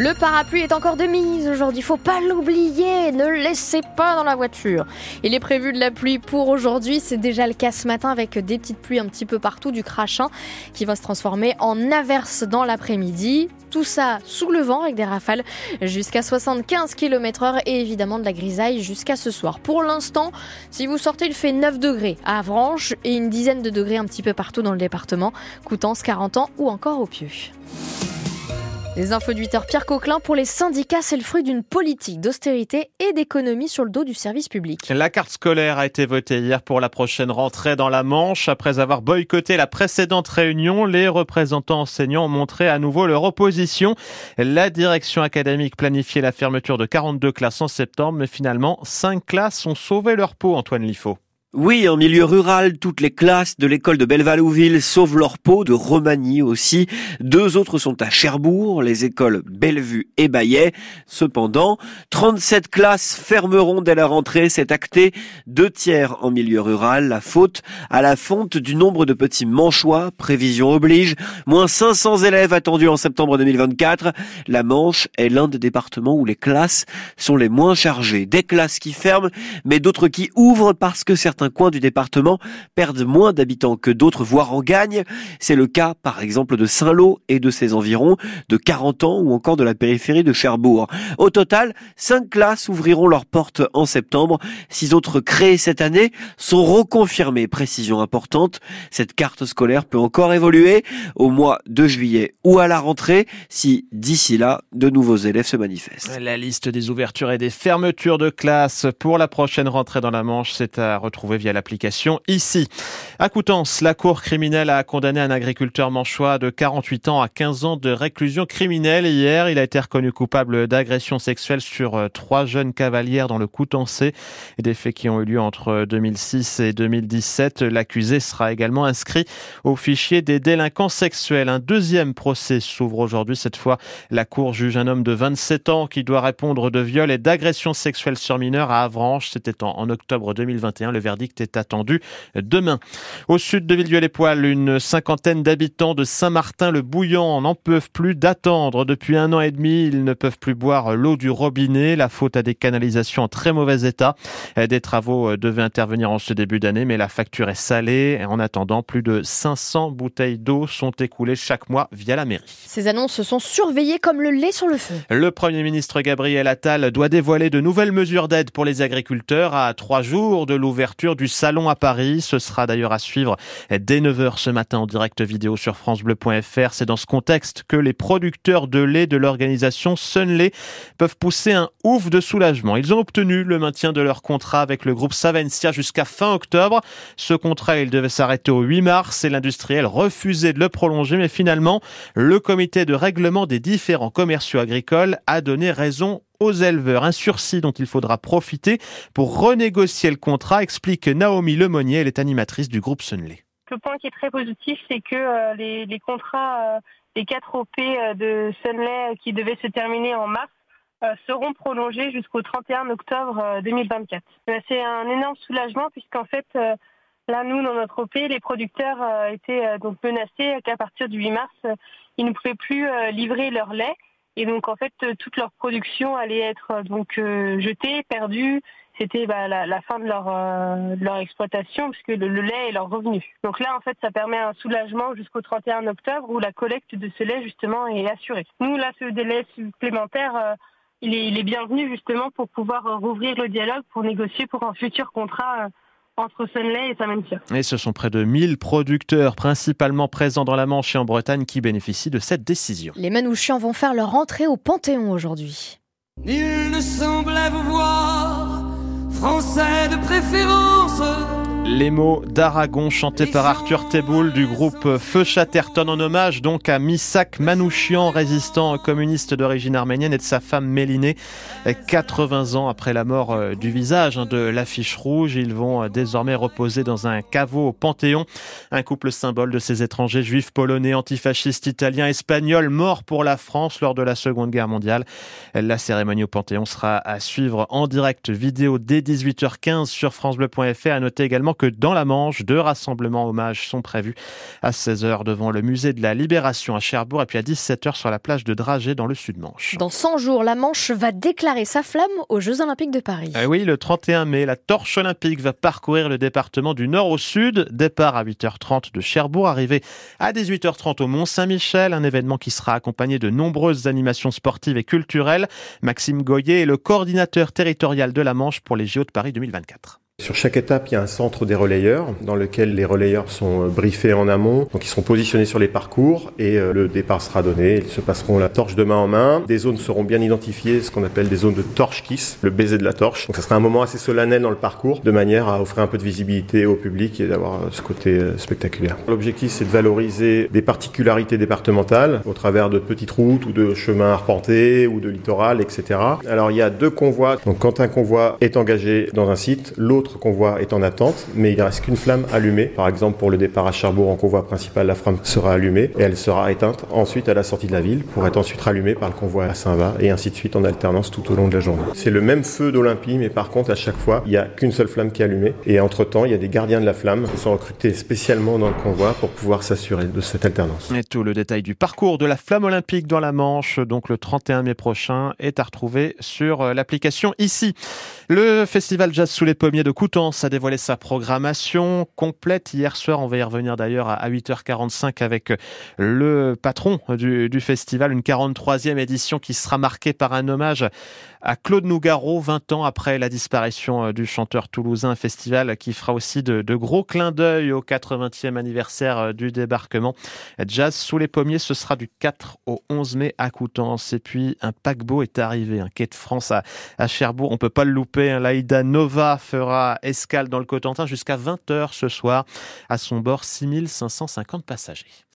Le parapluie est encore de mise aujourd'hui, faut pas l'oublier, ne le laissez pas dans la voiture. Il est prévu de la pluie pour aujourd'hui, c'est déjà le cas ce matin avec des petites pluies un petit peu partout, du crachin qui va se transformer en averse dans l'après-midi. Tout ça sous le vent avec des rafales jusqu'à 75 km heure et évidemment de la grisaille jusqu'à ce soir. Pour l'instant, si vous sortez, il fait 9 degrés à Avranches et une dizaine de degrés un petit peu partout dans le département, Coutances, 40 ans ou encore au Pieux. Les infos de 8 Pierre Coquelin, pour les syndicats, c'est le fruit d'une politique d'austérité et d'économie sur le dos du service public. La carte scolaire a été votée hier pour la prochaine rentrée dans la Manche. Après avoir boycotté la précédente réunion, les représentants enseignants ont montré à nouveau leur opposition. La direction académique planifiait la fermeture de 42 classes en septembre, mais finalement, 5 classes ont sauvé leur peau, Antoine Liffaut. Oui, en milieu rural, toutes les classes de l'école de Belleval-Ouville sauvent leur peau, de Romagny aussi. Deux autres sont à Cherbourg, les écoles Bellevue et Bayet. Cependant, 37 classes fermeront dès la rentrée, c'est acté. Deux tiers en milieu rural, la faute à la fonte du nombre de petits manchois, prévision oblige. Moins 500 élèves attendus en septembre 2024. La Manche est l'un des départements où les classes sont les moins chargées. Des classes qui ferment, mais d'autres qui ouvrent parce que certains certains coins du département perdent moins d'habitants que d'autres, voire en gagnent. C'est le cas, par exemple, de Saint-Lô et de ses environs, de 40 ans ou encore de la périphérie de Cherbourg. Au total, cinq classes ouvriront leurs portes en septembre. Six autres créées cette année sont reconfirmées. Précision importante, cette carte scolaire peut encore évoluer au mois de juillet ou à la rentrée si d'ici là, de nouveaux élèves se manifestent. La liste des ouvertures et des fermetures de classes pour la prochaine rentrée dans la Manche, c'est à retrouver via l'application ici. À Coutances, la Cour criminelle a condamné un agriculteur manchois de 48 ans à 15 ans de réclusion criminelle. Hier, il a été reconnu coupable d'agression sexuelle sur euh, trois jeunes cavalières dans le Coutancé. Des faits qui ont eu lieu entre 2006 et 2017. L'accusé sera également inscrit au fichier des délinquants sexuels. Un deuxième procès s'ouvre aujourd'hui. Cette fois, la Cour juge un homme de 27 ans qui doit répondre de viol et d'agression sexuelle sur mineurs à Avranches. C'était en octobre 2021. Le verdict verdict est attendu demain. Au sud de Villedieu-les-Poils, une cinquantaine d'habitants de Saint-Martin-le-Bouillant n'en peuvent plus d'attendre. Depuis un an et demi, ils ne peuvent plus boire l'eau du robinet. La faute à des canalisations en très mauvais état. Des travaux devaient intervenir en ce début d'année, mais la facture est salée. En attendant, plus de 500 bouteilles d'eau sont écoulées chaque mois via la mairie. Ces annonces sont surveillées comme le lait sur le feu. Le Premier ministre Gabriel Attal doit dévoiler de nouvelles mesures d'aide pour les agriculteurs à trois jours de l'ouverture du salon à Paris. Ce sera d'ailleurs à suivre dès 9h ce matin en direct vidéo sur francebleu.fr. C'est dans ce contexte que les producteurs de lait de l'organisation Sunlay peuvent pousser un ouf de soulagement. Ils ont obtenu le maintien de leur contrat avec le groupe Savencia jusqu'à fin octobre. Ce contrat, il devait s'arrêter au 8 mars et l'industriel refusait de le prolonger, mais finalement, le comité de règlement des différents commerciaux agricoles a donné raison aux éleveurs. Un sursis dont il faudra profiter pour renégocier le contrat, explique Naomi Lemonnier, elle est animatrice du groupe Sunley. Le point qui est très positif, c'est que euh, les, contrats, euh, les 4 OP euh, de Sunley qui devaient se terminer en mars, seront prolongés jusqu'au 31 octobre 2024. C'est un énorme soulagement puisqu'en fait, là, nous, dans notre OP, les producteurs étaient donc menacés qu'à partir du 8 mars, ils ne pouvaient plus livrer leur lait et donc en fait, euh, toute leur production allait être euh, donc euh, jetée, perdue. C'était bah, la, fin de leur, exploitation puisque le, lait est leur revenu. Donc là, en fait, ça permet un soulagement jusqu'au 31 octobre où la collecte de ce lait justement est assurée. Nous, là, ce délai supplémentaire, il est bienvenu justement pour pouvoir rouvrir le dialogue, pour négocier pour un futur contrat entre Sunley et Samentia. Et ce sont près de 1000 producteurs, principalement présents dans la Manche et en Bretagne, qui bénéficient de cette décision. Les Manouchians vont faire leur entrée au Panthéon aujourd'hui. Il ne semblait vous les mots d'Aragon chantés par Arthur Teboul du groupe Feu Chatterton en hommage donc à Misak Manouchian, résistant communiste d'origine arménienne et de sa femme Mélinée. 80 ans après la mort euh, du visage hein, de l'affiche rouge, ils vont euh, désormais reposer dans un caveau au Panthéon, un couple symbole de ces étrangers juifs polonais, antifascistes italiens, espagnols, morts pour la France lors de la Seconde Guerre mondiale. La cérémonie au Panthéon sera à suivre en direct vidéo dès 18h15 sur francebleu.fr. À noter également que dans la Manche, deux rassemblements hommages sont prévus à 16h devant le musée de la Libération à Cherbourg et puis à 17h sur la plage de Dragé dans le sud-Manche. Dans 100 jours, la Manche va déclarer sa flamme aux Jeux Olympiques de Paris. Eh oui, le 31 mai, la torche olympique va parcourir le département du nord au sud. Départ à 8h30 de Cherbourg, arrivé à 18h30 au Mont-Saint-Michel, un événement qui sera accompagné de nombreuses animations sportives et culturelles. Maxime Goyer est le coordinateur territorial de la Manche pour les JO de Paris 2024. Sur chaque étape, il y a un centre des relayeurs dans lequel les relayeurs sont euh, briefés en amont. Donc ils seront positionnés sur les parcours et euh, le départ sera donné. Ils se passeront la torche de main en main. Des zones seront bien identifiées, ce qu'on appelle des zones de torche kiss, le baiser de la torche. Donc ça sera un moment assez solennel dans le parcours de manière à offrir un peu de visibilité au public et d'avoir euh, ce côté spectaculaire. L'objectif c'est de valoriser des particularités départementales au travers de petites routes ou de chemins arpentés ou de littoral, etc. Alors il y a deux convois. Donc quand un convoi est engagé dans un site, l'autre convoi est en attente, mais il ne reste qu'une flamme allumée. Par exemple, pour le départ à Cherbourg en convoi principal, la flamme sera allumée et elle sera éteinte ensuite à la sortie de la ville pour être ensuite rallumée par le convoi à Saint-Va et ainsi de suite en alternance tout au long de la journée. C'est le même feu d'Olympie, mais par contre, à chaque fois, il n'y a qu'une seule flamme qui est allumée. Et entre-temps, il y a des gardiens de la flamme qui sont recrutés spécialement dans le convoi pour pouvoir s'assurer de cette alternance. Et tout le détail du parcours de la flamme olympique dans la Manche, donc le 31 mai prochain, est à retrouver sur euh, l'application ici. Le festival Jazz sous les pommiers de Coutances a dévoilé sa programmation complète hier soir. On va y revenir d'ailleurs à 8h45 avec le patron du, festival, une 43e édition qui sera marquée par un hommage à Claude Nougaro, 20 ans après la disparition euh, du chanteur toulousain. festival qui fera aussi de, gros clins d'œil au 80e anniversaire euh, du débarquement. Jazz sous les pommiers, ce sera du 4 au 11 mai à Coutances. Et puis un paquebot est arrivé, un quai de France à, Cherbourg. On peut pas le louper. Hein. L'Aïda Nova fera escale dans le Cotentin jusqu'à 20h ce soir. À son bord, 6550 passagers.